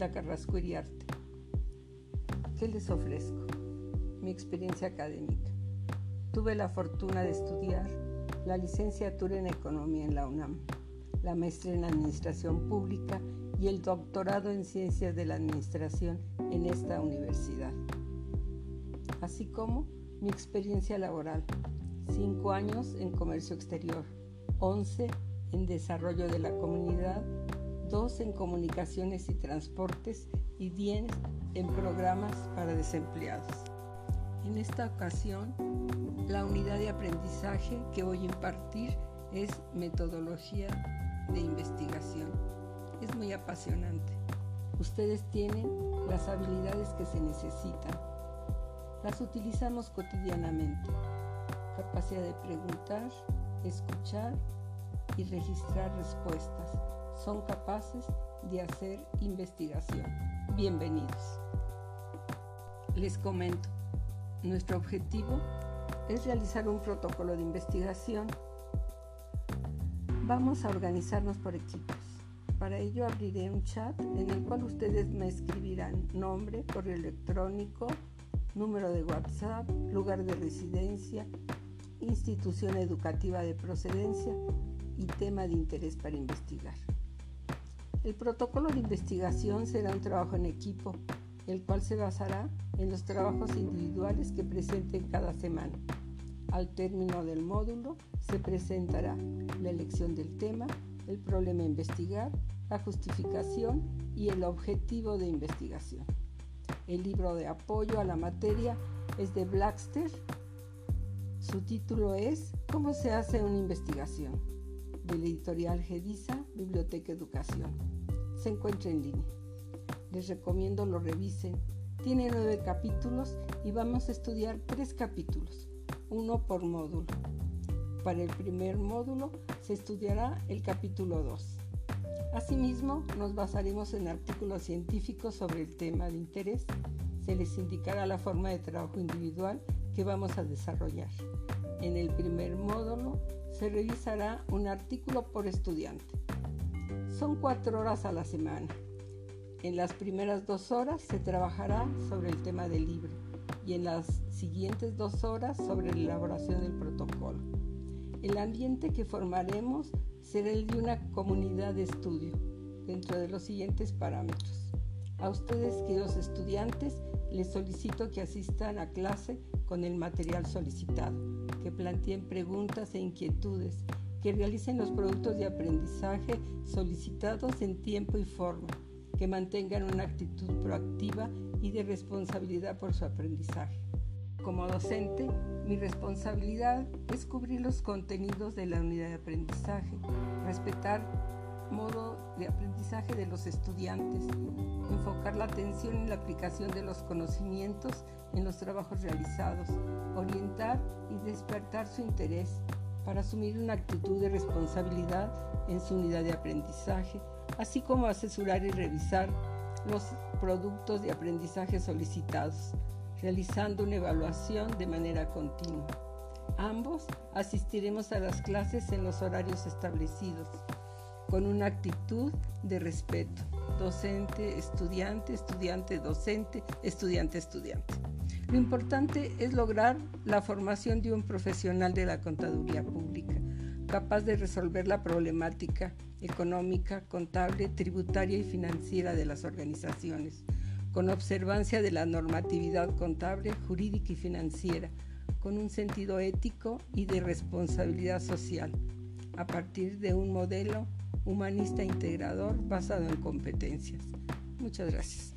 Hilda Carrasco Iriarte. ¿Qué les ofrezco? Mi experiencia académica. Tuve la fortuna de estudiar la licenciatura en Economía en la UNAM, la maestría en Administración Pública y el doctorado en Ciencias de la Administración en esta universidad. Así como mi experiencia laboral, cinco años en comercio exterior, 11 en desarrollo de la comunidad, dos en comunicaciones y transportes y 10 en programas para desempleados. En esta ocasión, la unidad de aprendizaje que voy a impartir es metodología de investigación. Es muy apasionante. Ustedes tienen las habilidades que se necesitan. Las utilizamos cotidianamente. Capacidad de preguntar, escuchar y registrar respuestas. Son capaces de hacer investigación. Bienvenidos. Les comento, nuestro objetivo es realizar un protocolo de investigación. Vamos a organizarnos por equipos. Para ello abriré un chat en el cual ustedes me escribirán nombre, correo electrónico, número de WhatsApp, lugar de residencia, institución educativa de procedencia y tema de interés para investigar. El protocolo de investigación será un trabajo en equipo, el cual se basará en los trabajos individuales que presenten cada semana. Al término del módulo se presentará la elección del tema, el problema a investigar, la justificación y el objetivo de investigación. El libro de apoyo a la materia es de Blackster. Su título es ¿Cómo se hace una investigación? Del editorial Gedisa, Biblioteca Educación. Se encuentra en línea. Les recomiendo lo revisen. Tiene nueve capítulos y vamos a estudiar tres capítulos, uno por módulo. Para el primer módulo se estudiará el capítulo 2. Asimismo, nos basaremos en artículos científicos sobre el tema de interés. Se les indicará la forma de trabajo individual que vamos a desarrollar. En el primer módulo se revisará un artículo por estudiante. Son cuatro horas a la semana. En las primeras dos horas se trabajará sobre el tema del libro y en las siguientes dos horas sobre la elaboración del protocolo. El ambiente que formaremos será el de una comunidad de estudio dentro de los siguientes parámetros. A ustedes, queridos estudiantes, les solicito que asistan a clase con el material solicitado, que planteen preguntas e inquietudes, que realicen los productos de aprendizaje solicitados en tiempo y forma, que mantengan una actitud proactiva y de responsabilidad por su aprendizaje. Como docente, mi responsabilidad es cubrir los contenidos de la unidad de aprendizaje, respetar modo de aprendizaje de los estudiantes, enfocar la atención en la aplicación de los conocimientos en los trabajos realizados, orientar y despertar su interés para asumir una actitud de responsabilidad en su unidad de aprendizaje, así como asesorar y revisar los productos de aprendizaje solicitados, realizando una evaluación de manera continua. Ambos asistiremos a las clases en los horarios establecidos con una actitud de respeto. Docente, estudiante, estudiante, docente, estudiante, estudiante. Lo importante es lograr la formación de un profesional de la contaduría pública, capaz de resolver la problemática económica, contable, tributaria y financiera de las organizaciones, con observancia de la normatividad contable, jurídica y financiera, con un sentido ético y de responsabilidad social, a partir de un modelo humanista integrador basado en competencias. Muchas gracias.